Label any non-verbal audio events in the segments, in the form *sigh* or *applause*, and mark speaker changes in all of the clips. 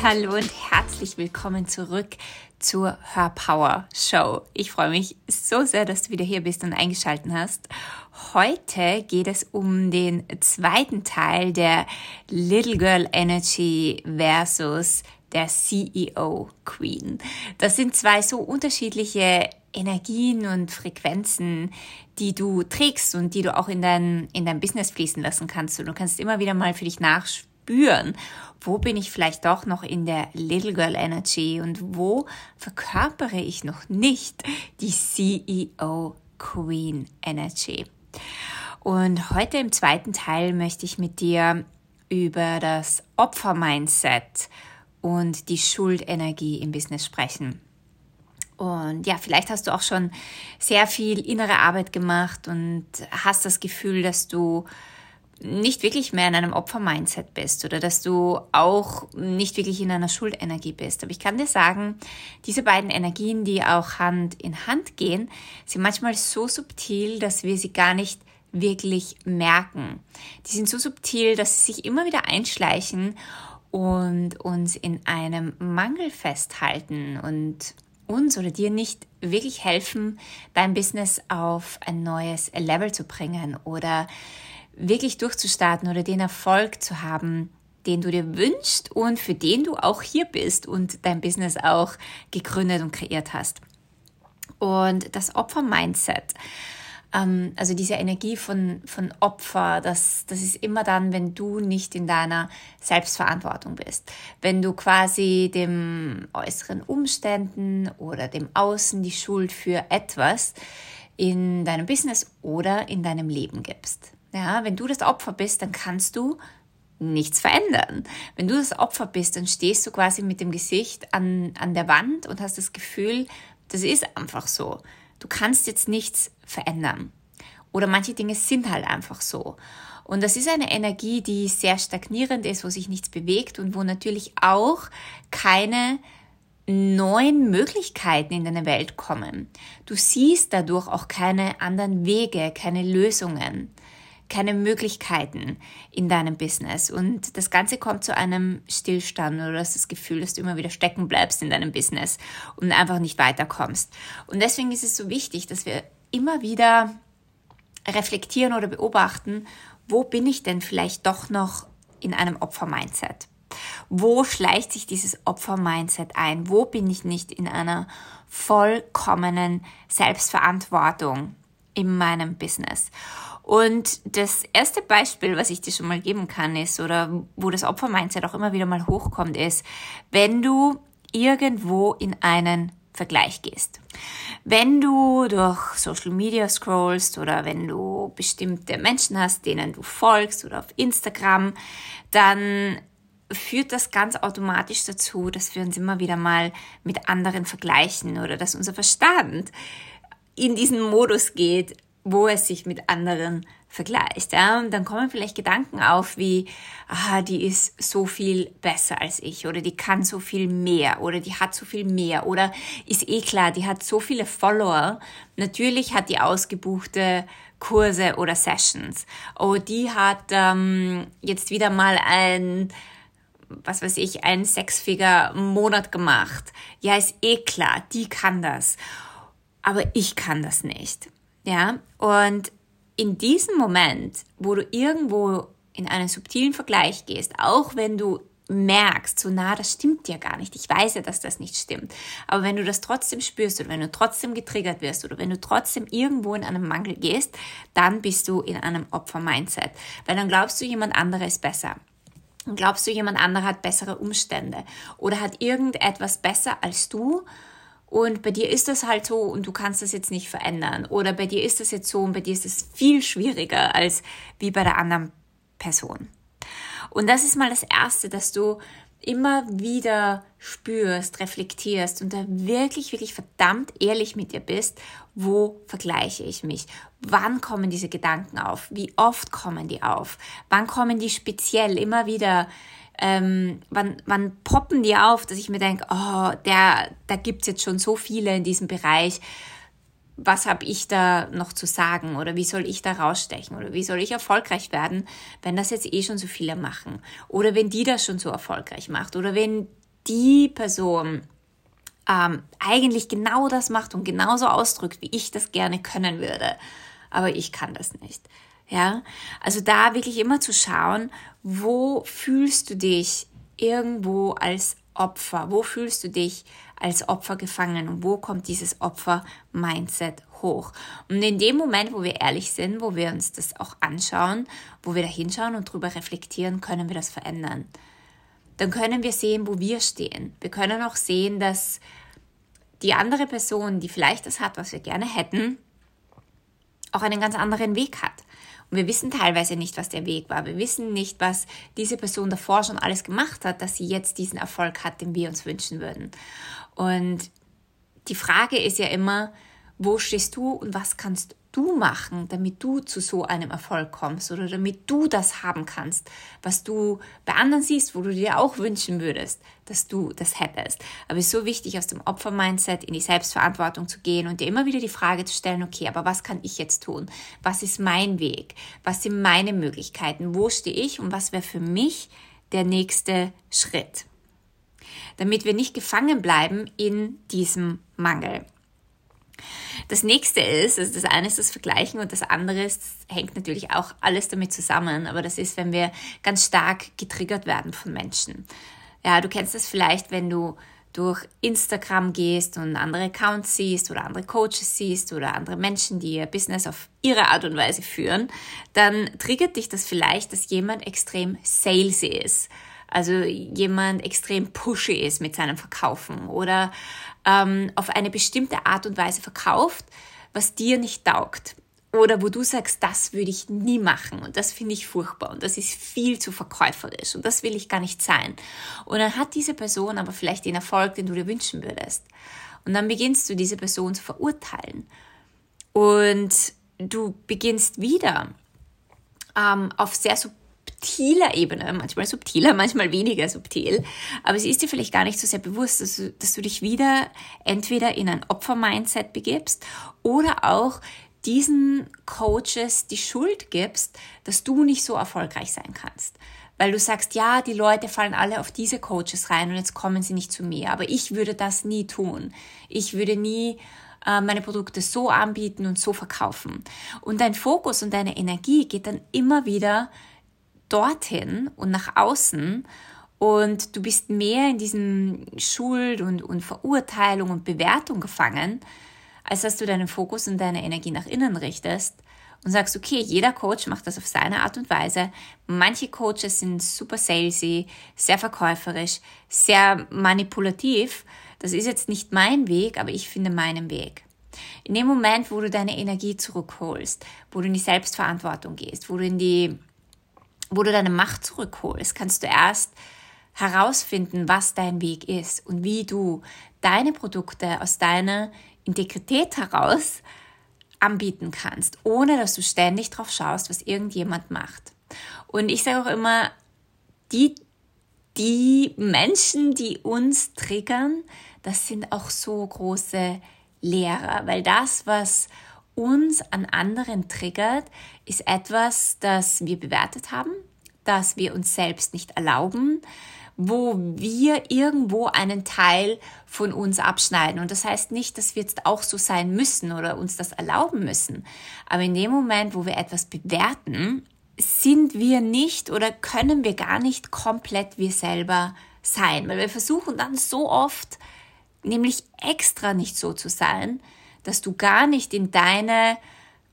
Speaker 1: Hallo und herzlich willkommen zurück zur Hörpower Show. Ich freue mich so sehr, dass du wieder hier bist und eingeschaltet hast. Heute geht es um den zweiten Teil der Little Girl Energy versus der CEO Queen. Das sind zwei so unterschiedliche Energien und Frequenzen, die du trägst und die du auch in dein, in dein Business fließen lassen kannst. Und du kannst immer wieder mal für dich nachspüren, wo bin ich vielleicht doch noch in der Little Girl Energy und wo verkörpere ich noch nicht die CEO Queen Energy. Und heute im zweiten Teil möchte ich mit dir über das Opfer-Mindset und die Schuldenergie im Business sprechen. Und ja, vielleicht hast du auch schon sehr viel innere Arbeit gemacht und hast das Gefühl, dass du nicht wirklich mehr in einem Opfer-Mindset bist oder dass du auch nicht wirklich in einer Schuldenergie bist. Aber ich kann dir sagen, diese beiden Energien, die auch Hand in Hand gehen, sind manchmal so subtil, dass wir sie gar nicht wirklich merken. Die sind so subtil, dass sie sich immer wieder einschleichen und uns in einem Mangel festhalten und uns oder dir nicht wirklich helfen, dein Business auf ein neues Level zu bringen oder wirklich durchzustarten oder den Erfolg zu haben, den du dir wünschst und für den du auch hier bist und dein Business auch gegründet und kreiert hast. Und das Opfer-Mindset ähm, also diese Energie von, von Opfer, das, das ist immer dann, wenn du nicht in deiner Selbstverantwortung bist. Wenn du quasi dem äußeren Umständen oder dem Außen die Schuld für etwas in deinem Business oder in deinem Leben gibst. Ja, wenn du das Opfer bist, dann kannst du nichts verändern. Wenn du das Opfer bist, dann stehst du quasi mit dem Gesicht an, an der Wand und hast das Gefühl, das ist einfach so. Du kannst jetzt nichts verändern. Oder manche Dinge sind halt einfach so. Und das ist eine Energie, die sehr stagnierend ist, wo sich nichts bewegt und wo natürlich auch keine neuen Möglichkeiten in deine Welt kommen. Du siehst dadurch auch keine anderen Wege, keine Lösungen, keine Möglichkeiten in deinem Business. Und das Ganze kommt zu einem Stillstand oder du hast das Gefühl, dass du immer wieder stecken bleibst in deinem Business und einfach nicht weiterkommst. Und deswegen ist es so wichtig, dass wir immer wieder reflektieren oder beobachten, wo bin ich denn vielleicht doch noch in einem Opfer-Mindset? Wo schleicht sich dieses Opfer-Mindset ein? Wo bin ich nicht in einer vollkommenen Selbstverantwortung in meinem Business? Und das erste Beispiel, was ich dir schon mal geben kann, ist, oder wo das Opfer-Mindset auch immer wieder mal hochkommt, ist, wenn du irgendwo in einen Vergleich gehst. Wenn du durch Social Media scrollst oder wenn du bestimmte Menschen hast, denen du folgst oder auf Instagram, dann führt das ganz automatisch dazu, dass wir uns immer wieder mal mit anderen vergleichen oder dass unser Verstand in diesen Modus geht, wo es sich mit anderen vergleicht. Ja? Und dann kommen vielleicht Gedanken auf wie, ah, die ist so viel besser als ich oder die kann so viel mehr oder die hat so viel mehr oder ist eh klar, die hat so viele Follower. Natürlich hat die ausgebuchte Kurse oder Sessions. Oh, die hat ähm, jetzt wieder mal ein was weiß ich, ein sechsfiger Monat gemacht. Ja, ist eh klar, die kann das. Aber ich kann das nicht. Ja, und in diesem Moment, wo du irgendwo in einen subtilen Vergleich gehst, auch wenn du merkst, so na, das stimmt ja gar nicht. Ich weiß ja, dass das nicht stimmt. Aber wenn du das trotzdem spürst oder wenn du trotzdem getriggert wirst oder wenn du trotzdem irgendwo in einen Mangel gehst, dann bist du in einem Opfer-Mindset. Weil dann glaubst du, jemand anderes ist besser. Und glaubst du, jemand anderer hat bessere Umstände oder hat irgendetwas besser als du und bei dir ist das halt so und du kannst das jetzt nicht verändern. Oder bei dir ist das jetzt so und bei dir ist es viel schwieriger als wie bei der anderen Person. Und das ist mal das Erste, dass du immer wieder spürst, reflektierst und da wirklich, wirklich verdammt ehrlich mit dir bist, wo vergleiche ich mich? Wann kommen diese Gedanken auf? Wie oft kommen die auf? Wann kommen die speziell immer wieder ähm, wann, wann poppen die auf, dass ich mir denke, oh, der, da gibt's jetzt schon so viele in diesem Bereich. Was habe ich da noch zu sagen oder wie soll ich da rausstechen oder wie soll ich erfolgreich werden, wenn das jetzt eh schon so viele machen oder wenn die das schon so erfolgreich macht oder wenn die Person ähm, eigentlich genau das macht und genauso ausdrückt, wie ich das gerne können würde. Aber ich kann das nicht. Ja, also da wirklich immer zu schauen, wo fühlst du dich irgendwo als Opfer? Wo fühlst du dich als Opfer gefangen und wo kommt dieses Opfer-Mindset hoch? Und in dem Moment, wo wir ehrlich sind, wo wir uns das auch anschauen, wo wir da hinschauen und drüber reflektieren, können wir das verändern. Dann können wir sehen, wo wir stehen. Wir können auch sehen, dass die andere Person, die vielleicht das hat, was wir gerne hätten, auch einen ganz anderen Weg hat. Und wir wissen teilweise nicht, was der Weg war. Wir wissen nicht, was diese Person davor schon alles gemacht hat, dass sie jetzt diesen Erfolg hat, den wir uns wünschen würden. Und die Frage ist ja immer, wo stehst du und was kannst du machen, damit du zu so einem Erfolg kommst oder damit du das haben kannst, was du bei anderen siehst, wo du dir auch wünschen würdest, dass du das hättest. Aber es ist so wichtig, aus dem Opfer-Mindset in die Selbstverantwortung zu gehen und dir immer wieder die Frage zu stellen, okay, aber was kann ich jetzt tun? Was ist mein Weg? Was sind meine Möglichkeiten? Wo stehe ich und was wäre für mich der nächste Schritt? Damit wir nicht gefangen bleiben in diesem Mangel. Das nächste ist, also das eine ist das Vergleichen und das andere ist, das hängt natürlich auch alles damit zusammen, aber das ist, wenn wir ganz stark getriggert werden von Menschen. Ja, du kennst das vielleicht, wenn du durch Instagram gehst und andere Accounts siehst oder andere Coaches siehst oder andere Menschen, die ihr Business auf ihre Art und Weise führen, dann triggert dich das vielleicht, dass jemand extrem salesy ist. Also jemand extrem pushy ist mit seinem Verkaufen oder ähm, auf eine bestimmte Art und Weise verkauft, was dir nicht taugt. Oder wo du sagst, das würde ich nie machen und das finde ich furchtbar und das ist viel zu verkäuferisch und das will ich gar nicht sein. Und dann hat diese Person aber vielleicht den Erfolg, den du dir wünschen würdest. Und dann beginnst du diese Person zu verurteilen. Und du beginnst wieder ähm, auf sehr subtiler Ebene, manchmal subtiler, *laughs* manchmal weniger subtil, aber es ist dir vielleicht gar nicht so sehr bewusst, dass du, dass du dich wieder entweder in ein Opfer-Mindset begibst oder auch diesen Coaches die Schuld gibst, dass du nicht so erfolgreich sein kannst. Weil du sagst, ja, die Leute fallen alle auf diese Coaches rein und jetzt kommen sie nicht zu mir. Aber ich würde das nie tun. Ich würde nie äh, meine Produkte so anbieten und so verkaufen. Und dein Fokus und deine Energie geht dann immer wieder dorthin und nach außen und du bist mehr in diesem Schuld und, und Verurteilung und Bewertung gefangen, als dass du deinen Fokus und deine Energie nach innen richtest und sagst, okay, jeder Coach macht das auf seine Art und Weise. Manche Coaches sind super salesy, sehr verkäuferisch, sehr manipulativ. Das ist jetzt nicht mein Weg, aber ich finde meinen Weg. In dem Moment, wo du deine Energie zurückholst, wo du in die Selbstverantwortung gehst, wo du in die wo du deine Macht zurückholst, kannst du erst herausfinden, was dein Weg ist und wie du deine Produkte aus deiner Integrität heraus anbieten kannst, ohne dass du ständig drauf schaust, was irgendjemand macht. Und ich sage auch immer, die, die Menschen, die uns triggern, das sind auch so große Lehrer, weil das, was uns an anderen triggert, ist etwas, das wir bewertet haben, das wir uns selbst nicht erlauben, wo wir irgendwo einen Teil von uns abschneiden. Und das heißt nicht, dass wir jetzt auch so sein müssen oder uns das erlauben müssen. Aber in dem Moment, wo wir etwas bewerten, sind wir nicht oder können wir gar nicht komplett wir selber sein. Weil wir versuchen dann so oft, nämlich extra nicht so zu sein, dass du gar nicht in deine,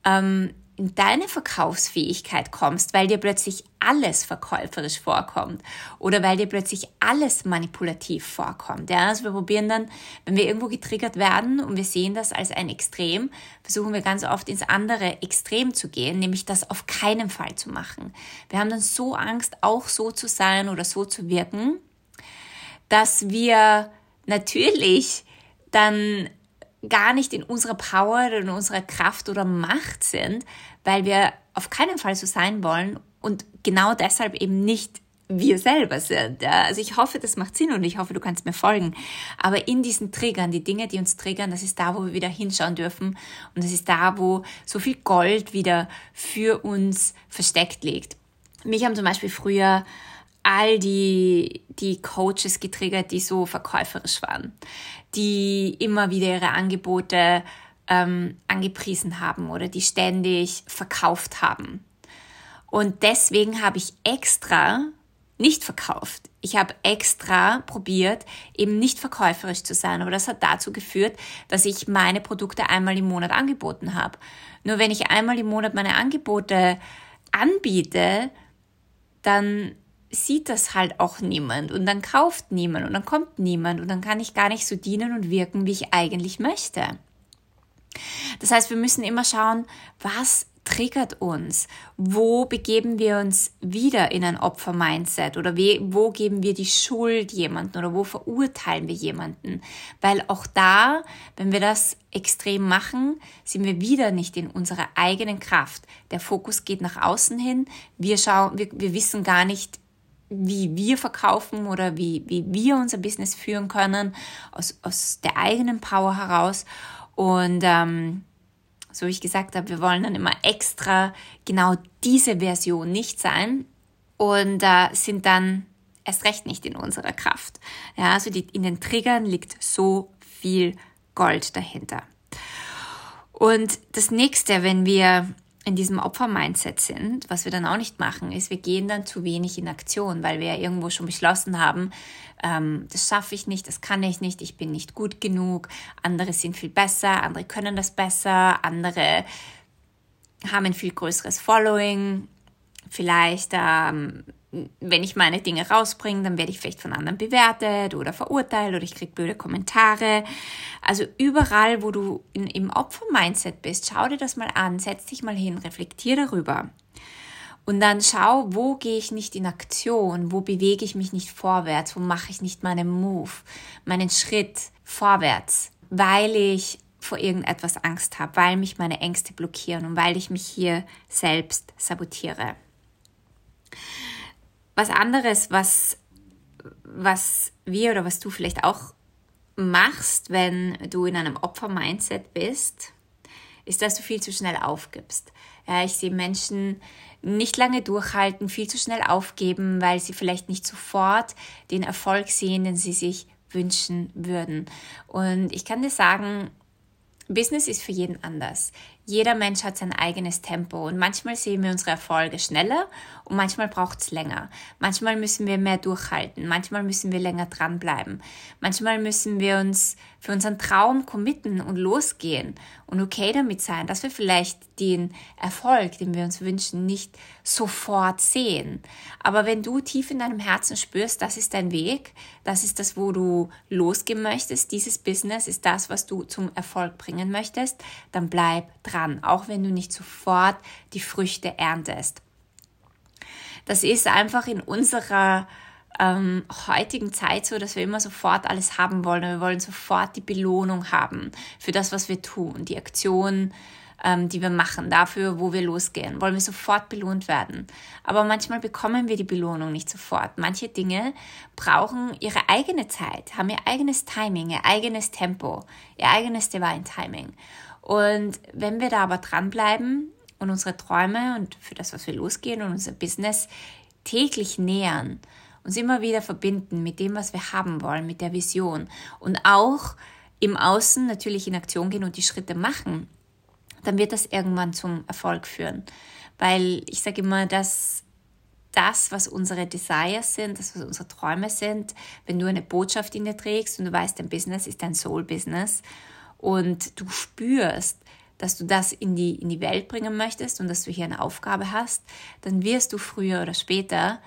Speaker 1: ähm, in deine Verkaufsfähigkeit kommst, weil dir plötzlich alles verkäuferisch vorkommt oder weil dir plötzlich alles manipulativ vorkommt. Ja? Also wir probieren dann, wenn wir irgendwo getriggert werden und wir sehen das als ein Extrem, versuchen wir ganz oft ins andere Extrem zu gehen, nämlich das auf keinen Fall zu machen. Wir haben dann so Angst, auch so zu sein oder so zu wirken, dass wir natürlich dann gar nicht in unserer Power oder in unserer Kraft oder Macht sind, weil wir auf keinen Fall so sein wollen und genau deshalb eben nicht wir selber sind. Also ich hoffe, das macht Sinn und ich hoffe, du kannst mir folgen. Aber in diesen Triggern, die Dinge, die uns triggern, das ist da, wo wir wieder hinschauen dürfen und das ist da, wo so viel Gold wieder für uns versteckt liegt. Mich haben zum Beispiel früher all die, die Coaches getriggert, die so verkäuferisch waren, die immer wieder ihre Angebote ähm, angepriesen haben oder die ständig verkauft haben. Und deswegen habe ich extra nicht verkauft. Ich habe extra probiert, eben nicht verkäuferisch zu sein. Aber das hat dazu geführt, dass ich meine Produkte einmal im Monat angeboten habe. Nur wenn ich einmal im Monat meine Angebote anbiete, dann sieht das halt auch niemand und dann kauft niemand und dann kommt niemand und dann kann ich gar nicht so dienen und wirken, wie ich eigentlich möchte. Das heißt, wir müssen immer schauen, was triggert uns? Wo begeben wir uns wieder in ein Opfer-Mindset? Oder wo geben wir die Schuld jemanden? Oder wo verurteilen wir jemanden? Weil auch da, wenn wir das extrem machen, sind wir wieder nicht in unserer eigenen Kraft. Der Fokus geht nach außen hin. Wir schauen, wir, wir wissen gar nicht, wie wir verkaufen oder wie, wie wir unser Business führen können, aus, aus der eigenen Power heraus. Und ähm, so wie ich gesagt habe, wir wollen dann immer extra genau diese Version nicht sein und äh, sind dann erst recht nicht in unserer Kraft. Ja, also die, in den Triggern liegt so viel Gold dahinter. Und das nächste, wenn wir in diesem Opfer-Mindset sind, was wir dann auch nicht machen, ist, wir gehen dann zu wenig in Aktion, weil wir ja irgendwo schon beschlossen haben, ähm, das schaffe ich nicht, das kann ich nicht, ich bin nicht gut genug, andere sind viel besser, andere können das besser, andere haben ein viel größeres Following, vielleicht ähm, wenn ich meine Dinge rausbringe, dann werde ich vielleicht von anderen bewertet oder verurteilt oder ich kriege blöde Kommentare. Also überall, wo du in, im Opfer-Mindset bist, schau dir das mal an, setz dich mal hin, reflektier darüber. Und dann schau, wo gehe ich nicht in Aktion, wo bewege ich mich nicht vorwärts, wo mache ich nicht meinen Move, meinen Schritt vorwärts, weil ich vor irgendetwas Angst habe, weil mich meine Ängste blockieren und weil ich mich hier selbst sabotiere. Was anderes, was, was wir oder was du vielleicht auch machst, wenn du in einem Opfer-Mindset bist, ist, dass du viel zu schnell aufgibst. Ja, ich sehe Menschen nicht lange durchhalten, viel zu schnell aufgeben, weil sie vielleicht nicht sofort den Erfolg sehen, den sie sich wünschen würden. Und ich kann dir sagen, Business ist für jeden anders. Jeder Mensch hat sein eigenes Tempo und manchmal sehen wir unsere Erfolge schneller und manchmal braucht es länger. Manchmal müssen wir mehr durchhalten, manchmal müssen wir länger dranbleiben. Manchmal müssen wir uns für unseren Traum committen und losgehen und okay damit sein, dass wir vielleicht den Erfolg, den wir uns wünschen, nicht sofort sehen. Aber wenn du tief in deinem Herzen spürst, das ist dein Weg, das ist das, wo du losgehen möchtest, dieses Business ist das, was du zum Erfolg bringen möchtest, dann bleib dran, auch wenn du nicht sofort die Früchte erntest. Das ist einfach in unserer ähm, heutigen Zeit so, dass wir immer sofort alles haben wollen. Wir wollen sofort die Belohnung haben für das, was wir tun, die Aktion, ähm, die wir machen, dafür, wo wir losgehen. Wollen wir sofort belohnt werden. Aber manchmal bekommen wir die Belohnung nicht sofort. Manche Dinge brauchen ihre eigene Zeit, haben ihr eigenes Timing, ihr eigenes Tempo, ihr eigenes Divine Timing. Und wenn wir da aber dranbleiben und unsere Träume und für das, was wir losgehen und unser Business täglich nähern, uns immer wieder verbinden mit dem, was wir haben wollen, mit der Vision und auch im Außen natürlich in Aktion gehen und die Schritte machen, dann wird das irgendwann zum Erfolg führen. Weil ich sage immer, dass das, was unsere Desires sind, das, was unsere Träume sind, wenn du eine Botschaft in dir trägst und du weißt, dein Business ist dein Soul-Business und du spürst, dass du das in die, in die Welt bringen möchtest und dass du hier eine Aufgabe hast, dann wirst du früher oder später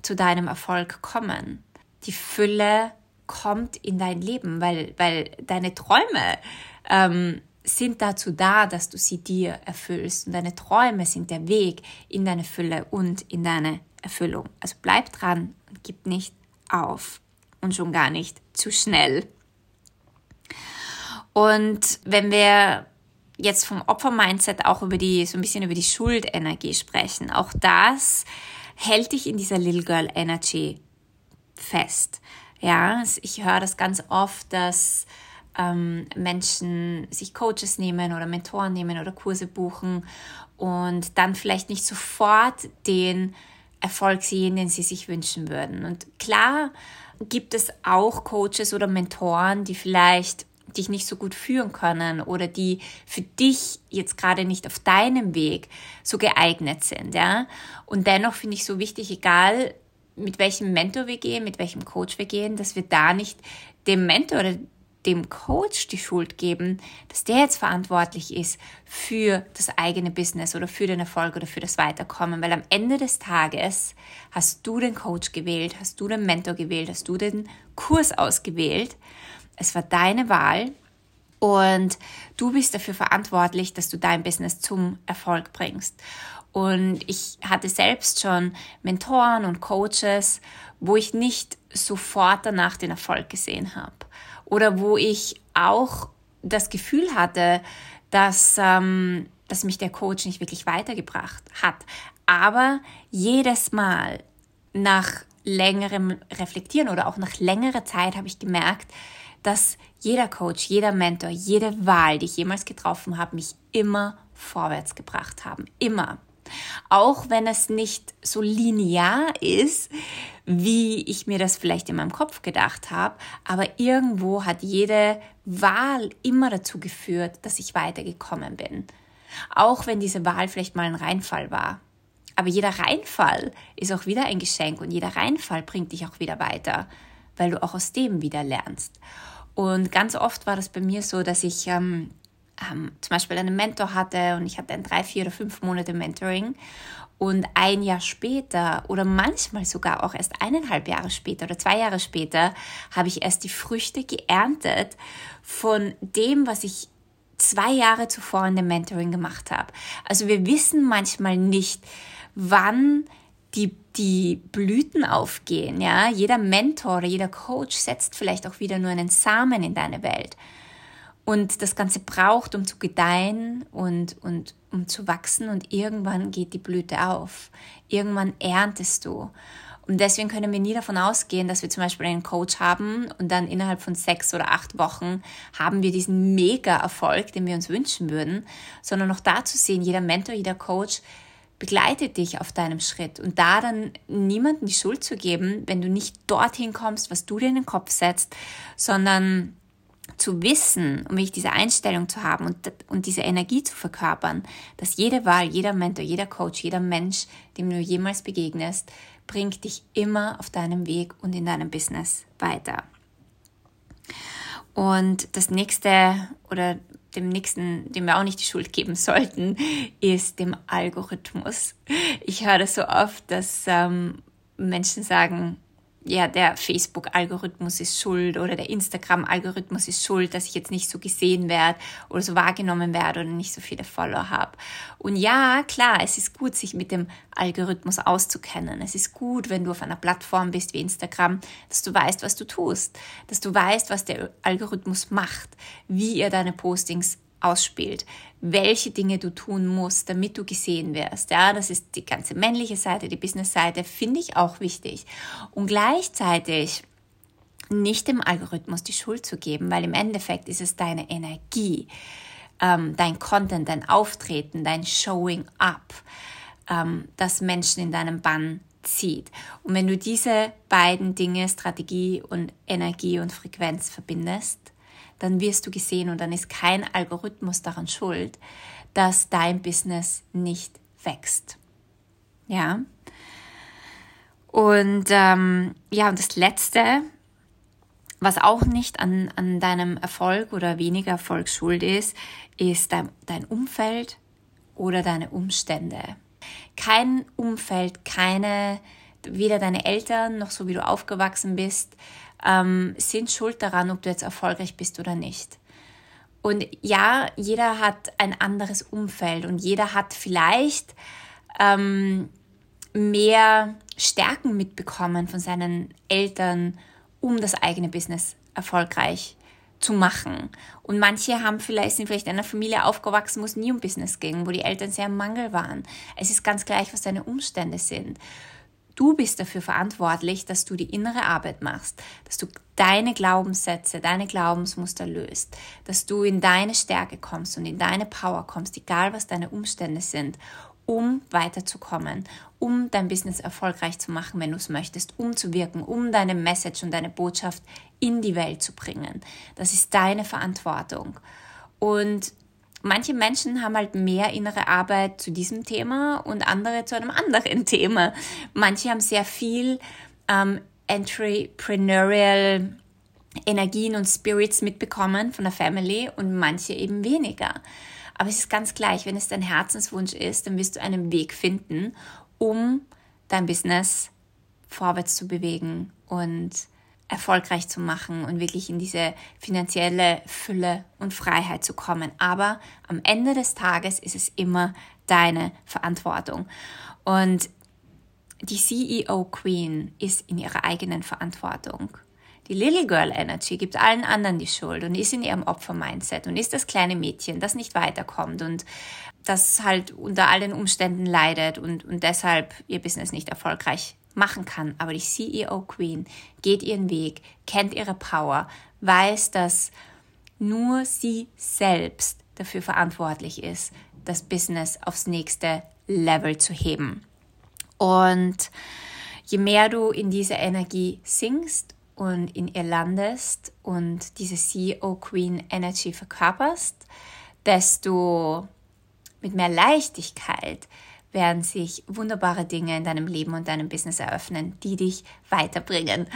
Speaker 1: zu deinem Erfolg kommen. Die Fülle kommt in dein Leben, weil, weil deine Träume ähm, sind dazu da, dass du sie dir erfüllst. Und deine Träume sind der Weg in deine Fülle und in deine Erfüllung. Also bleib dran und gib nicht auf. Und schon gar nicht zu schnell. Und wenn wir jetzt vom Opfer-Mindset auch über die, so ein bisschen über die Schuldenergie sprechen, auch das hält dich in dieser Little Girl Energy fest. Ja, ich höre das ganz oft, dass ähm, Menschen sich Coaches nehmen oder Mentoren nehmen oder Kurse buchen und dann vielleicht nicht sofort den Erfolg sehen, den sie sich wünschen würden. Und klar gibt es auch Coaches oder Mentoren, die vielleicht dich nicht so gut führen können oder die für dich jetzt gerade nicht auf deinem Weg so geeignet sind, ja. Und dennoch finde ich so wichtig, egal mit welchem Mentor wir gehen, mit welchem Coach wir gehen, dass wir da nicht dem Mentor oder dem Coach die Schuld geben, dass der jetzt verantwortlich ist für das eigene Business oder für den Erfolg oder für das Weiterkommen, weil am Ende des Tages hast du den Coach gewählt, hast du den Mentor gewählt, hast du den Kurs ausgewählt es war deine Wahl und du bist dafür verantwortlich, dass du dein Business zum Erfolg bringst. Und ich hatte selbst schon Mentoren und Coaches, wo ich nicht sofort danach den Erfolg gesehen habe. Oder wo ich auch das Gefühl hatte, dass, ähm, dass mich der Coach nicht wirklich weitergebracht hat. Aber jedes Mal nach längerem Reflektieren oder auch nach längerer Zeit habe ich gemerkt, dass jeder Coach, jeder Mentor, jede Wahl, die ich jemals getroffen habe, mich immer vorwärts gebracht haben. Immer. Auch wenn es nicht so linear ist, wie ich mir das vielleicht in meinem Kopf gedacht habe, aber irgendwo hat jede Wahl immer dazu geführt, dass ich weitergekommen bin. Auch wenn diese Wahl vielleicht mal ein Reinfall war. Aber jeder Reinfall ist auch wieder ein Geschenk und jeder Reinfall bringt dich auch wieder weiter weil du auch aus dem wieder lernst. Und ganz oft war das bei mir so, dass ich ähm, ähm, zum Beispiel einen Mentor hatte und ich hatte ein drei, vier oder fünf Monate Mentoring und ein Jahr später oder manchmal sogar auch erst eineinhalb Jahre später oder zwei Jahre später habe ich erst die Früchte geerntet von dem, was ich zwei Jahre zuvor in dem Mentoring gemacht habe. Also wir wissen manchmal nicht, wann die, die Blüten aufgehen. Ja? Jeder Mentor oder jeder Coach setzt vielleicht auch wieder nur einen Samen in deine Welt. Und das Ganze braucht, um zu gedeihen und, und um zu wachsen. Und irgendwann geht die Blüte auf. Irgendwann erntest du. Und deswegen können wir nie davon ausgehen, dass wir zum Beispiel einen Coach haben und dann innerhalb von sechs oder acht Wochen haben wir diesen Mega-Erfolg, den wir uns wünschen würden, sondern auch da zu sehen, jeder Mentor, jeder Coach begleitet dich auf deinem Schritt und da dann niemandem die Schuld zu geben, wenn du nicht dorthin kommst, was du dir in den Kopf setzt, sondern zu wissen, um wirklich diese Einstellung zu haben und, und diese Energie zu verkörpern, dass jede Wahl, jeder Mentor, jeder Coach, jeder Mensch, dem du jemals begegnest, bringt dich immer auf deinem Weg und in deinem Business weiter. Und das nächste oder dem nächsten, dem wir auch nicht die Schuld geben sollten, ist dem Algorithmus. Ich höre das so oft, dass ähm, Menschen sagen, ja, der Facebook-Algorithmus ist schuld oder der Instagram-Algorithmus ist schuld, dass ich jetzt nicht so gesehen werde oder so wahrgenommen werde oder nicht so viele Follower habe. Und ja, klar, es ist gut, sich mit dem Algorithmus auszukennen. Es ist gut, wenn du auf einer Plattform bist wie Instagram, dass du weißt, was du tust, dass du weißt, was der Algorithmus macht, wie er deine Postings ausspielt, welche Dinge du tun musst, damit du gesehen wirst. Ja, das ist die ganze männliche Seite, die Business-Seite, finde ich auch wichtig. Und gleichzeitig nicht dem Algorithmus die Schuld zu geben, weil im Endeffekt ist es deine Energie, ähm, dein Content, dein Auftreten, dein Showing up, ähm, das Menschen in deinem Bann zieht. Und wenn du diese beiden Dinge, Strategie und Energie und Frequenz verbindest, dann wirst du gesehen und dann ist kein Algorithmus daran schuld, dass dein Business nicht wächst. Ja. Und ähm, ja, und das Letzte, was auch nicht an, an deinem Erfolg oder weniger Erfolg schuld ist, ist dein, dein Umfeld oder deine Umstände. Kein Umfeld, keine, weder deine Eltern noch so wie du aufgewachsen bist, ähm, sind schuld daran, ob du jetzt erfolgreich bist oder nicht. Und ja, jeder hat ein anderes Umfeld und jeder hat vielleicht ähm, mehr Stärken mitbekommen von seinen Eltern, um das eigene Business erfolgreich zu machen. Und manche haben vielleicht, sind vielleicht in einer Familie aufgewachsen, wo es nie um Business ging, wo die Eltern sehr im Mangel waren. Es ist ganz gleich, was deine Umstände sind Du bist dafür verantwortlich, dass du die innere Arbeit machst, dass du deine Glaubenssätze, deine Glaubensmuster löst, dass du in deine Stärke kommst und in deine Power kommst, egal was deine Umstände sind, um weiterzukommen, um dein Business erfolgreich zu machen, wenn du es möchtest, um zu wirken, um deine Message und deine Botschaft in die Welt zu bringen. Das ist deine Verantwortung. Und manche Menschen haben halt mehr innere Arbeit zu diesem Thema und andere zu einem anderen *laughs* Thema. Manche haben sehr viel ähm, Entrepreneurial Energien und Spirits mitbekommen von der Family und manche eben weniger. Aber es ist ganz gleich, wenn es dein Herzenswunsch ist, dann wirst du einen Weg finden, um dein Business vorwärts zu bewegen und erfolgreich zu machen und wirklich in diese finanzielle Fülle und Freiheit zu kommen. Aber am Ende des Tages ist es immer deine Verantwortung. Und die CEO Queen ist in ihrer eigenen Verantwortung. Die Little Girl Energy gibt allen anderen die Schuld und ist in ihrem Opfer-Mindset und ist das kleine Mädchen, das nicht weiterkommt und das halt unter allen Umständen leidet und, und deshalb ihr Business nicht erfolgreich machen kann. Aber die CEO Queen geht ihren Weg, kennt ihre Power, weiß, dass nur sie selbst dafür verantwortlich ist, das Business aufs nächste Level zu heben. Und je mehr du in diese Energie singst und in ihr landest und diese CEO Queen Energy verkörperst, desto mit mehr Leichtigkeit werden sich wunderbare Dinge in deinem Leben und deinem Business eröffnen, die dich weiterbringen.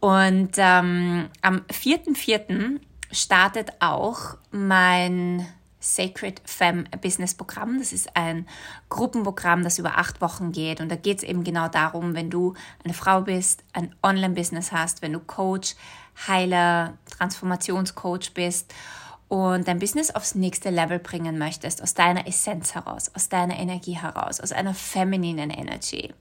Speaker 1: Und ähm, am 4.4. startet auch mein Sacred Femme Business Programm. Das ist ein Gruppenprogramm, das über acht Wochen geht. Und da geht es eben genau darum, wenn du eine Frau bist, ein Online-Business hast, wenn du Coach, Heiler, Transformationscoach bist und dein Business aufs nächste Level bringen möchtest, aus deiner Essenz heraus, aus deiner Energie heraus, aus einer femininen Energy.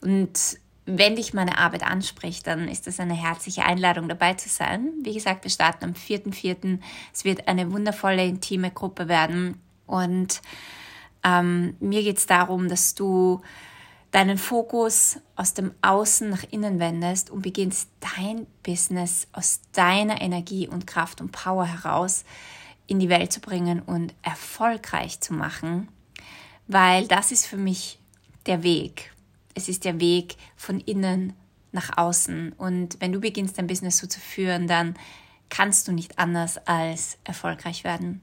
Speaker 1: Und wenn dich meine Arbeit anspricht, dann ist das eine herzliche Einladung dabei zu sein. Wie gesagt, wir starten am 4.4. Es wird eine wundervolle, intime Gruppe werden. Und ähm, mir geht es darum, dass du deinen Fokus aus dem Außen nach innen wendest und beginnst dein Business aus deiner Energie und Kraft und Power heraus in die Welt zu bringen und erfolgreich zu machen, weil das ist für mich der Weg. Es ist der Weg von innen nach außen und wenn du beginnst dein Business so zu führen, dann kannst du nicht anders als erfolgreich werden.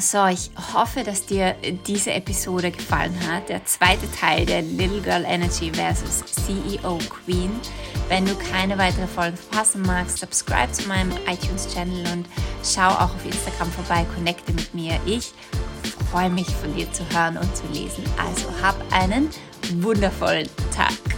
Speaker 1: So, ich hoffe, dass dir diese Episode gefallen hat. Der zweite Teil der Little Girl Energy versus CEO Queen. Wenn du keine weitere Folge verpassen magst, subscribe zu meinem iTunes-Channel und schau auch auf Instagram vorbei, connecte mit mir. Ich freue mich von dir zu hören und zu lesen. Also hab einen wundervollen Tag.